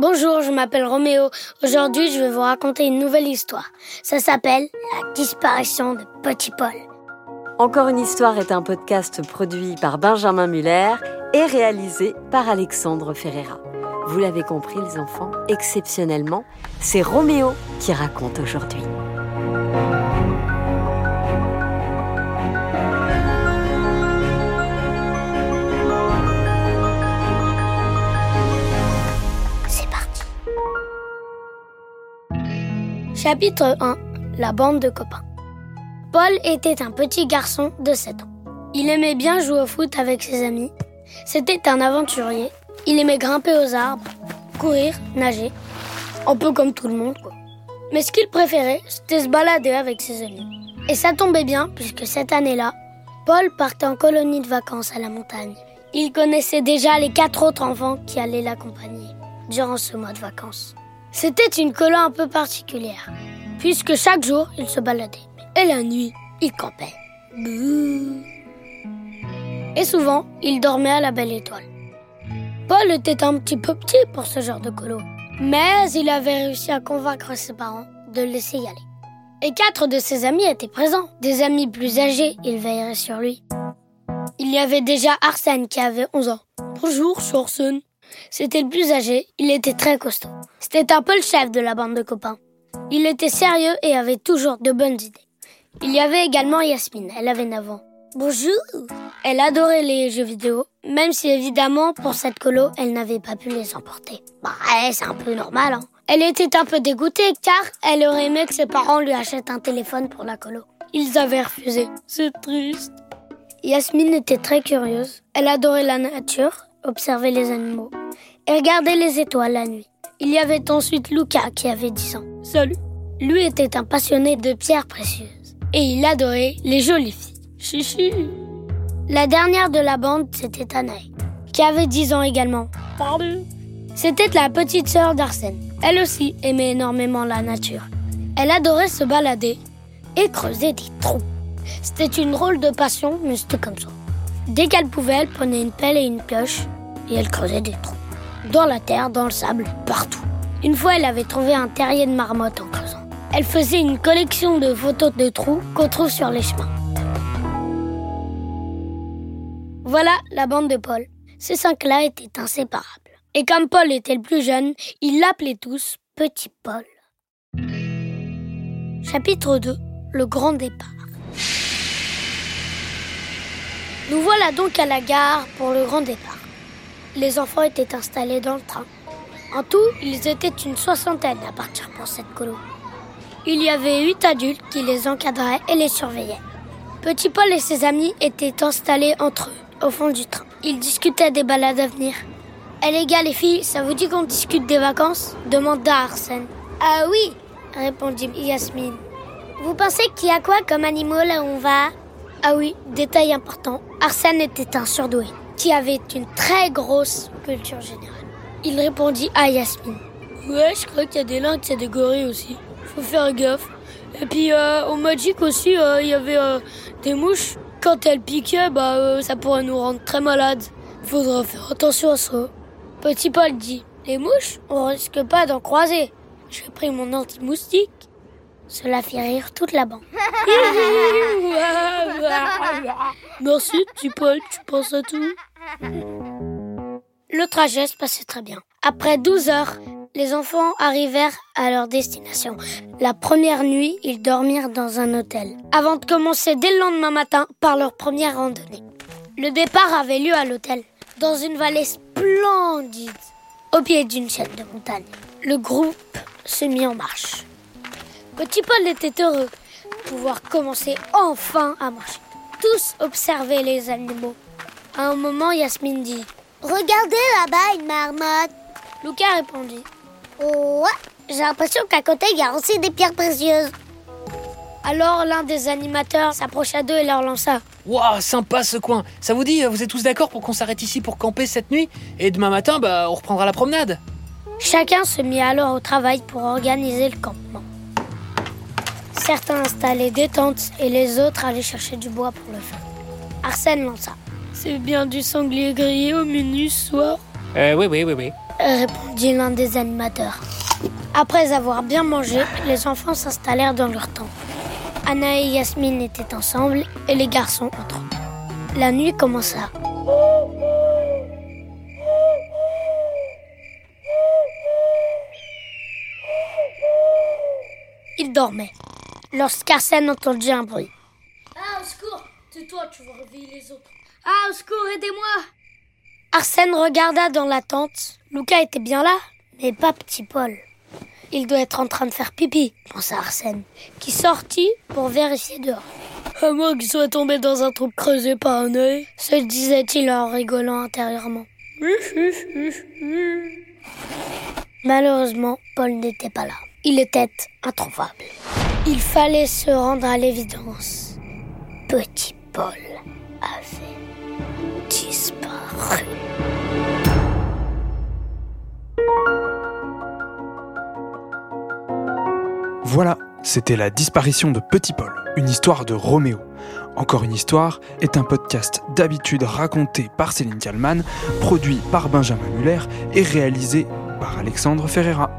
Bonjour, je m'appelle Roméo. Aujourd'hui, je vais vous raconter une nouvelle histoire. Ça s'appelle La disparition de Petit Paul. Encore une histoire est un podcast produit par Benjamin Muller et réalisé par Alexandre Ferreira. Vous l'avez compris les enfants, exceptionnellement, c'est Roméo qui raconte aujourd'hui. Chapitre 1 La bande de copains. Paul était un petit garçon de 7 ans. Il aimait bien jouer au foot avec ses amis. C'était un aventurier. Il aimait grimper aux arbres, courir, nager. Un peu comme tout le monde, Mais ce qu'il préférait, c'était se balader avec ses amis. Et ça tombait bien, puisque cette année-là, Paul partait en colonie de vacances à la montagne. Il connaissait déjà les quatre autres enfants qui allaient l'accompagner durant ce mois de vacances. C'était une colo un peu particulière, puisque chaque jour, il se baladait. Et la nuit, il campait. Et souvent, il dormait à la belle étoile. Paul était un petit peu petit pour ce genre de colo, mais il avait réussi à convaincre ses parents de le laisser y aller. Et quatre de ses amis étaient présents. Des amis plus âgés, ils veilleraient sur lui. Il y avait déjà Arsène qui avait 11 ans. Bonjour, Arsène. C'était le plus âgé, il était très costaud. C'était un peu le chef de la bande de copains. Il était sérieux et avait toujours de bonnes idées. Il y avait également Yasmine, elle avait 9 ans. Bonjour Elle adorait les jeux vidéo, même si évidemment pour cette colo, elle n'avait pas pu les emporter. Bah c'est un peu normal, hein. Elle était un peu dégoûtée car elle aurait aimé que ses parents lui achètent un téléphone pour la colo. Ils avaient refusé. C'est triste. Yasmine était très curieuse. Elle adorait la nature, observer les animaux et regarder les étoiles la nuit. Il y avait ensuite Lucas qui avait 10 ans. Salut. Lui était un passionné de pierres précieuses et il adorait les jolies filles. Chichi. La dernière de la bande, c'était Anaï, qui avait 10 ans également. Pardon. C'était la petite sœur d'Arsène. Elle aussi aimait énormément la nature. Elle adorait se balader et creuser des trous. C'était une drôle de passion, mais c'était comme ça. Dès qu'elle pouvait, elle prenait une pelle et une pioche et elle creusait des trous. Dans la terre, dans le sable, partout. Une fois, elle avait trouvé un terrier de marmotte en creusant. Elle faisait une collection de photos de trous qu'on trouve sur les chemins. Voilà la bande de Paul. Ces cinq-là étaient inséparables. Et comme Paul était le plus jeune, ils l'appelaient tous Petit Paul. Chapitre 2 Le grand départ. Nous voilà donc à la gare pour le grand départ. Les enfants étaient installés dans le train. En tout, ils étaient une soixantaine à partir pour cette colo. Il y avait huit adultes qui les encadraient et les surveillaient. Petit Paul et ses amis étaient installés entre eux, au fond du train. Ils discutaient des balades à venir. Eh les gars, les filles, ça vous dit qu'on discute des vacances? demanda Arsène. Ah oui, répondit Yasmine. Vous pensez qu'il y a quoi comme animaux là où on va? Ah oui, détail important, Arsène était un surdoué qui avait une très grosse culture générale. Il répondit à Yasmine. Ouais, je crois qu'il y a des lynx et des gorilles aussi. Faut faire gaffe. Et puis euh, au Magic aussi, euh, il y avait euh, des mouches. Quand elles piquaient, bah ça pourrait nous rendre très malades. Faudra faire attention à ça. Petit Paul dit, les mouches, on risque pas d'en croiser. J'ai pris mon anti-moustique. Cela fit rire toute la bande. Merci, petit Paul, tu penses à tout? Le trajet se passait très bien. Après 12 heures, les enfants arrivèrent à leur destination. La première nuit, ils dormirent dans un hôtel, avant de commencer dès le lendemain matin par leur première randonnée. Le départ avait lieu à l'hôtel, dans une vallée splendide, au pied d'une chaîne de montagne. Le groupe se mit en marche. Petit Paul était heureux de pouvoir commencer enfin à marcher. Tous observaient les animaux. À un moment, Yasmine dit Regardez là-bas une marmotte. Lucas répondit Oh, ouais, j'ai l'impression qu'à côté il y a aussi des pierres précieuses. Alors l'un des animateurs s'approcha d'eux et leur lança Waouh, sympa ce coin Ça vous dit, vous êtes tous d'accord pour qu'on s'arrête ici pour camper cette nuit Et demain matin, bah, on reprendra la promenade Chacun se mit alors au travail pour organiser le campement. Certains installaient des tentes et les autres allaient chercher du bois pour le feu. Arsène lança. C'est bien du sanglier grillé au menu ce soir Euh, oui, oui, oui, oui. répondit l'un des animateurs. Après avoir bien mangé, les enfants s'installèrent dans leur tente. Anna et Yasmine étaient ensemble et les garçons entre eux. La nuit commença. Ils dormaient. Lorsqu'Arsène entendit un bruit. Ah, au secours Tais-toi, tu vas réveiller les autres. Ah, au secours, aidez-moi Arsène regarda dans la tente. Lucas était bien là, mais pas petit Paul. Il doit être en train de faire pipi, pensa Arsène, qui sortit pour vérifier dehors. À moins qu'il soit tombé dans un trou creusé par un œil, se disait-il en rigolant intérieurement. Malheureusement, Paul n'était pas là. Il était introuvable. Il fallait se rendre à l'évidence. Petit Paul avait disparu. Voilà, c'était la disparition de Petit Paul, une histoire de Roméo. Encore une histoire est un podcast d'habitude raconté par Céline Kallmann, produit par Benjamin Muller et réalisé par Alexandre Ferreira.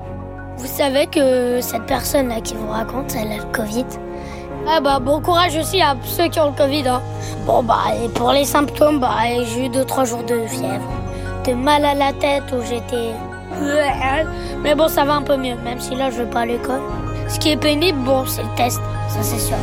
Vous savez que cette personne là qui vous raconte, elle a le Covid? Ah bah bon courage aussi à ceux qui ont le Covid. Hein. Bon bah et pour les symptômes, bah j'ai eu 2-3 jours de fièvre, de mal à la tête où j'étais. Mais bon ça va un peu mieux, même si là je vais pas à l'école. Ce qui est pénible, bon c'est le test, ça c'est sûr.